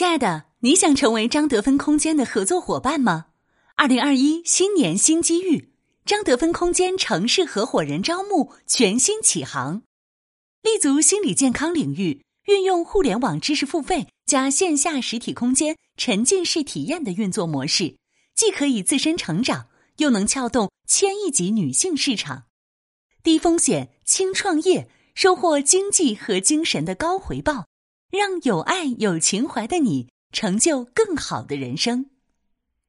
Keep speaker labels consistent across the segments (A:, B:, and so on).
A: 亲爱的，你想成为张德芬空间的合作伙伴吗？二零二一新年新机遇，张德芬空间城市合伙人招募全新启航，立足心理健康领域，运用互联网知识付费加线下实体空间沉浸式体验的运作模式，既可以自身成长，又能撬动千亿级女性市场，低风险轻创业，收获经济和精神的高回报。让有爱有情怀的你成就更好的人生。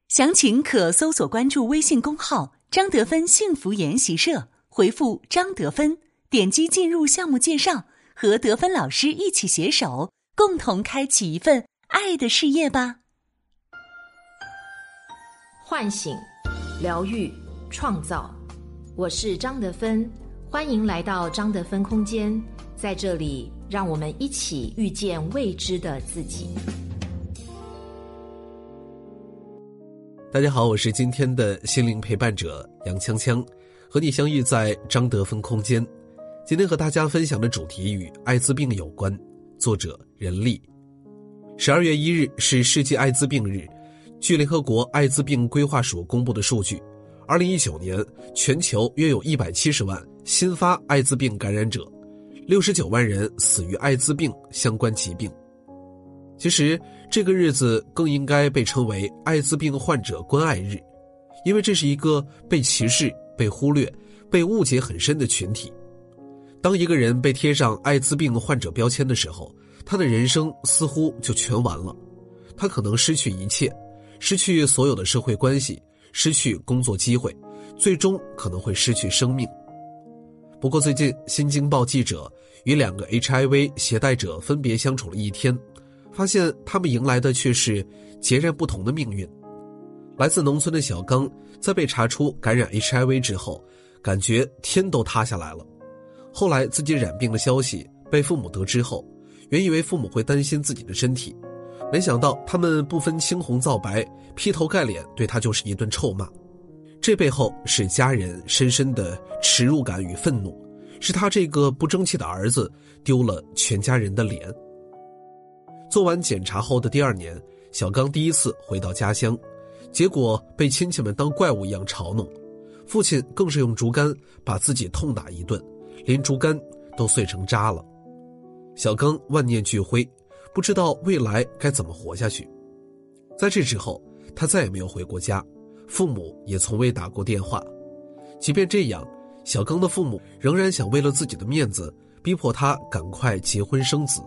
A: 详情可搜索关注微信公号“张德芬幸福研习社”，回复“张德芬”，点击进入项目介绍，和德芬老师一起携手，共同开启一份爱的事业吧。
B: 唤醒、疗愈、创造，我是张德芬，欢迎来到张德芬空间，在这里。让我们一起遇见未知的自己。
C: 大家好，我是今天的心灵陪伴者杨锵锵，和你相遇在张德芬空间。今天和大家分享的主题与艾滋病有关，作者任丽。十二月一日是世界艾滋病日，据联合国艾滋病规划署公布的数据，二零一九年全球约有一百七十万新发艾滋病感染者。六十九万人死于艾滋病相关疾病。其实，这个日子更应该被称为艾滋病患者关爱日，因为这是一个被歧视、被忽略、被误解很深的群体。当一个人被贴上艾滋病患者标签的时候，他的人生似乎就全完了。他可能失去一切，失去所有的社会关系，失去工作机会，最终可能会失去生命。不过，最近《新京报》记者与两个 HIV 携带者分别相处了一天，发现他们迎来的却是截然不同的命运。来自农村的小刚，在被查出感染 HIV 之后，感觉天都塌下来了。后来自己染病的消息被父母得知后，原以为父母会担心自己的身体，没想到他们不分青红皂白，劈头盖脸对他就是一顿臭骂。这背后是家人深深的耻辱感与愤怒，是他这个不争气的儿子丢了全家人的脸。做完检查后的第二年，小刚第一次回到家乡，结果被亲戚们当怪物一样嘲弄，父亲更是用竹竿把自己痛打一顿，连竹竿都碎成渣了。小刚万念俱灰，不知道未来该怎么活下去。在这之后，他再也没有回过家。父母也从未打过电话，即便这样，小刚的父母仍然想为了自己的面子，逼迫他赶快结婚生子，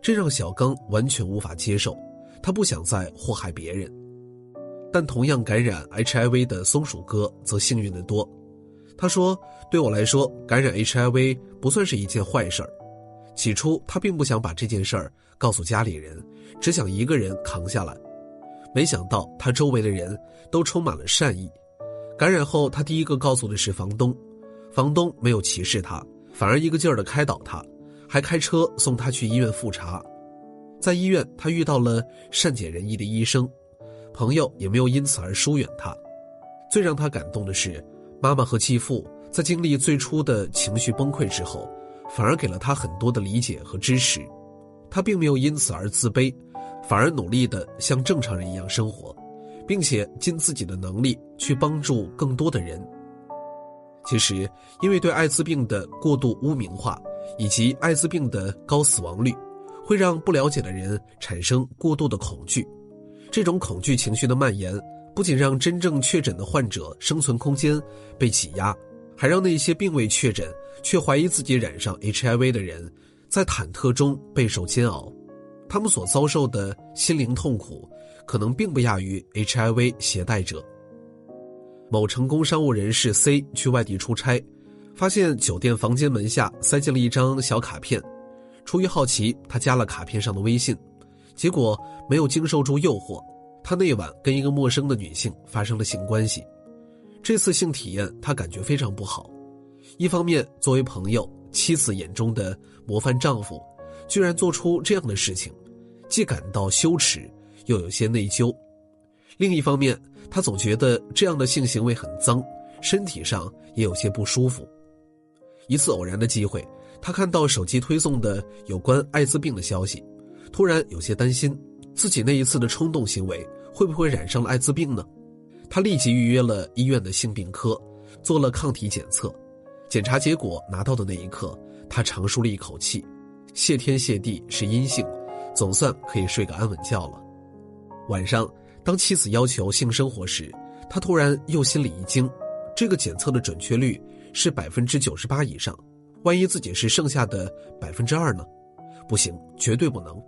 C: 这让小刚完全无法接受。他不想再祸害别人，但同样感染 HIV 的松鼠哥则幸运得多。他说：“对我来说，感染 HIV 不算是一件坏事儿。起初，他并不想把这件事儿告诉家里人，只想一个人扛下来。”没想到他周围的人都充满了善意。感染后，他第一个告诉的是房东，房东没有歧视他，反而一个劲儿的开导他，还开车送他去医院复查。在医院，他遇到了善解人意的医生，朋友也没有因此而疏远他。最让他感动的是，妈妈和继父在经历最初的情绪崩溃之后，反而给了他很多的理解和支持。他并没有因此而自卑。反而努力的像正常人一样生活，并且尽自己的能力去帮助更多的人。其实，因为对艾滋病的过度污名化，以及艾滋病的高死亡率，会让不了解的人产生过度的恐惧。这种恐惧情绪的蔓延，不仅让真正确诊的患者生存空间被挤压，还让那些并未确诊却怀疑自己染上 HIV 的人，在忐忑中备受煎熬。他们所遭受的心灵痛苦，可能并不亚于 HIV 携带者。某成功商务人士 C 去外地出差，发现酒店房间门下塞进了一张小卡片。出于好奇，他加了卡片上的微信，结果没有经受住诱惑，他那晚跟一个陌生的女性发生了性关系。这次性体验他感觉非常不好，一方面作为朋友、妻子眼中的模范丈夫，居然做出这样的事情。既感到羞耻，又有些内疚。另一方面，他总觉得这样的性行为很脏，身体上也有些不舒服。一次偶然的机会，他看到手机推送的有关艾滋病的消息，突然有些担心，自己那一次的冲动行为会不会染上了艾滋病呢？他立即预约了医院的性病科，做了抗体检测。检查结果拿到的那一刻，他长舒了一口气，谢天谢地是阴性，总算可以睡个安稳觉了。晚上，当妻子要求性生活时，他突然又心里一惊，这个检测的准确率是百分之九十八以上，万一自己是剩下的百分之二呢？不行，绝对不能。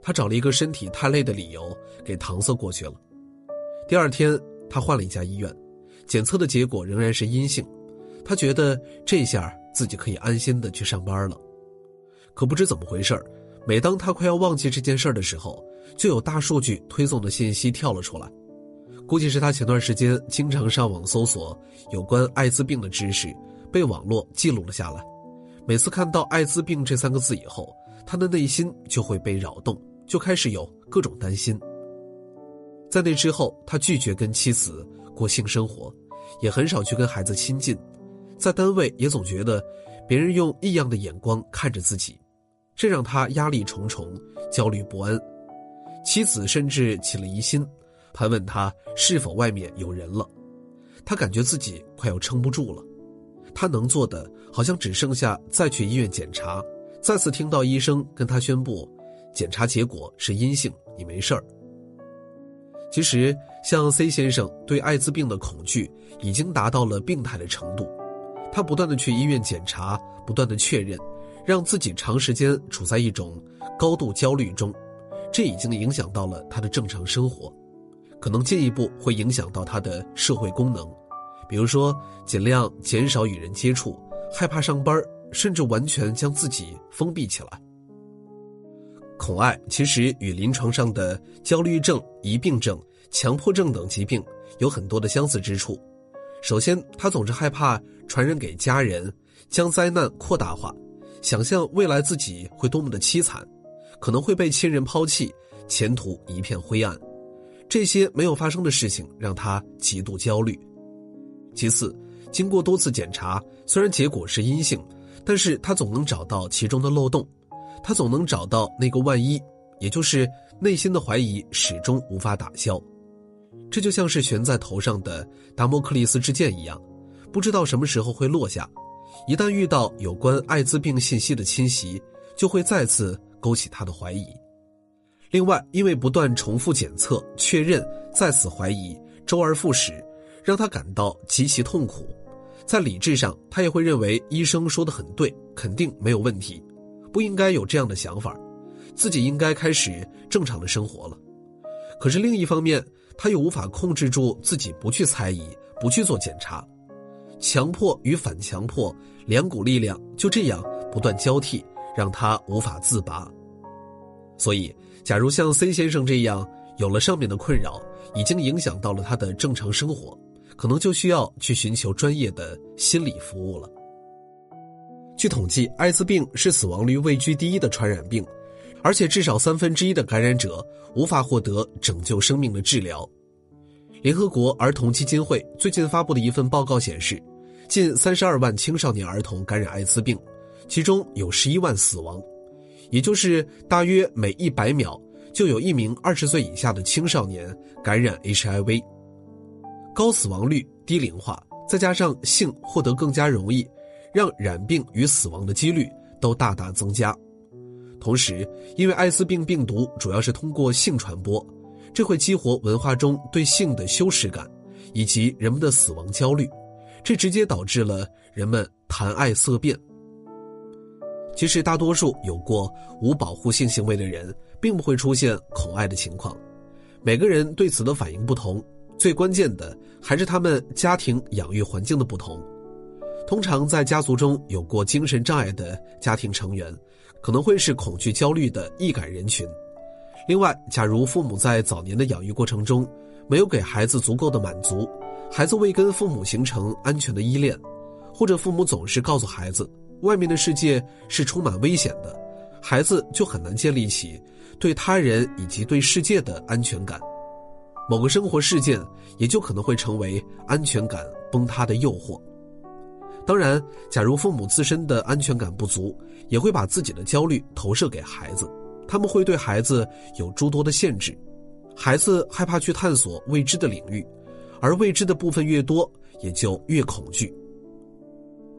C: 他找了一个身体太累的理由给搪塞过去了。第二天，他换了一家医院，检测的结果仍然是阴性。他觉得这下自己可以安心的去上班了。可不知怎么回事每当他快要忘记这件事的时候，就有大数据推送的信息跳了出来。估计是他前段时间经常上网搜索有关艾滋病的知识，被网络记录了下来。每次看到艾滋病这三个字以后，他的内心就会被扰动。就开始有各种担心。在那之后，他拒绝跟妻子过性生活，也很少去跟孩子亲近。在单位也总觉得别人用异样的眼光看着自己，这让他压力重重、焦虑不安。妻子甚至起了疑心，盘问他是否外面有人了。他感觉自己快要撑不住了，他能做的好像只剩下再去医院检查，再次听到医生跟他宣布。检查结果是阴性，你没事儿。其实，像 C 先生对艾滋病的恐惧已经达到了病态的程度，他不断的去医院检查，不断的确认，让自己长时间处在一种高度焦虑中，这已经影响到了他的正常生活，可能进一步会影响到他的社会功能，比如说尽量减少与人接触，害怕上班，甚至完全将自己封闭起来。恐艾其实与临床上的焦虑症、疑病症、强迫症等疾病有很多的相似之处。首先，他总是害怕传染给家人，将灾难扩大化，想象未来自己会多么的凄惨，可能会被亲人抛弃，前途一片灰暗。这些没有发生的事情让他极度焦虑。其次，经过多次检查，虽然结果是阴性，但是他总能找到其中的漏洞。他总能找到那个万一，也就是内心的怀疑始终无法打消，这就像是悬在头上的达摩克利斯之剑一样，不知道什么时候会落下。一旦遇到有关艾滋病信息的侵袭，就会再次勾起他的怀疑。另外，因为不断重复检测、确认、再次怀疑，周而复始，让他感到极其痛苦。在理智上，他也会认为医生说的很对，肯定没有问题。不应该有这样的想法，自己应该开始正常的生活了。可是另一方面，他又无法控制住自己不去猜疑、不去做检查，强迫与反强迫两股力量就这样不断交替，让他无法自拔。所以，假如像 C 先生这样有了上面的困扰，已经影响到了他的正常生活，可能就需要去寻求专业的心理服务了。据统计，艾滋病是死亡率位居第一的传染病，而且至少三分之一的感染者无法获得拯救生命的治疗。联合国儿童基金会最近发布的一份报告显示，近三十二万青少年儿童感染艾滋病，其中有十一万死亡，也就是大约每一百秒就有一名二十岁以下的青少年感染 HIV。高死亡率、低龄化，再加上性获得更加容易。让染病与死亡的几率都大大增加，同时，因为艾滋病病毒主要是通过性传播，这会激活文化中对性的羞耻感，以及人们的死亡焦虑，这直接导致了人们谈爱色变。其实，大多数有过无保护性行为的人，并不会出现恐爱的情况，每个人对此的反应不同，最关键的还是他们家庭养育环境的不同。通常在家族中有过精神障碍的家庭成员，可能会是恐惧焦虑的易感人群。另外，假如父母在早年的养育过程中没有给孩子足够的满足，孩子未跟父母形成安全的依恋，或者父母总是告诉孩子外面的世界是充满危险的，孩子就很难建立起对他人以及对世界的安全感。某个生活事件也就可能会成为安全感崩塌的诱惑。当然，假如父母自身的安全感不足，也会把自己的焦虑投射给孩子，他们会对孩子有诸多的限制，孩子害怕去探索未知的领域，而未知的部分越多，也就越恐惧。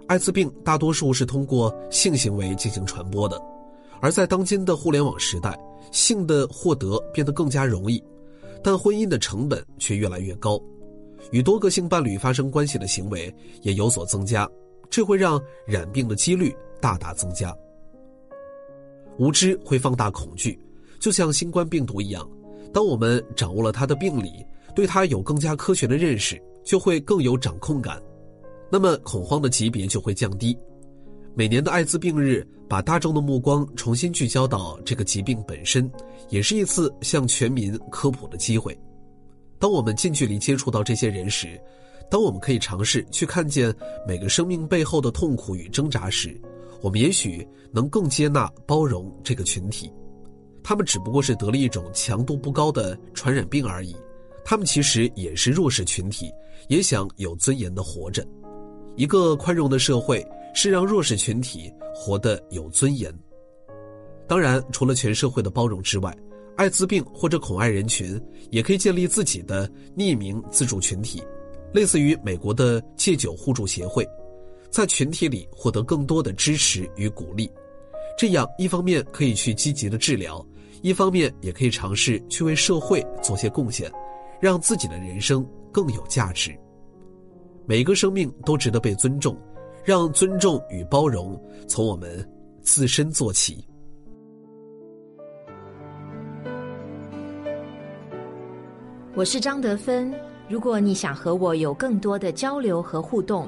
C: 艾滋病大多数是通过性行为进行传播的，而在当今的互联网时代，性的获得变得更加容易，但婚姻的成本却越来越高，与多个性伴侣发生关系的行为也有所增加，这会让染病的几率大大增加。无知会放大恐惧，就像新冠病毒一样，当我们掌握了它的病理，对它有更加科学的认识，就会更有掌控感。那么恐慌的级别就会降低。每年的艾滋病日，把大众的目光重新聚焦到这个疾病本身，也是一次向全民科普的机会。当我们近距离接触到这些人时，当我们可以尝试去看见每个生命背后的痛苦与挣扎时，我们也许能更接纳、包容这个群体。他们只不过是得了一种强度不高的传染病而已，他们其实也是弱势群体，也想有尊严的活着。一个宽容的社会是让弱势群体活得有尊严。当然，除了全社会的包容之外，艾滋病或者恐艾人群也可以建立自己的匿名自助群体，类似于美国的戒酒互助协会，在群体里获得更多的支持与鼓励。这样，一方面可以去积极的治疗，一方面也可以尝试去为社会做些贡献，让自己的人生更有价值。每一个生命都值得被尊重，让尊重与包容从我们自身做起。
B: 我是张德芬，如果你想和我有更多的交流和互动，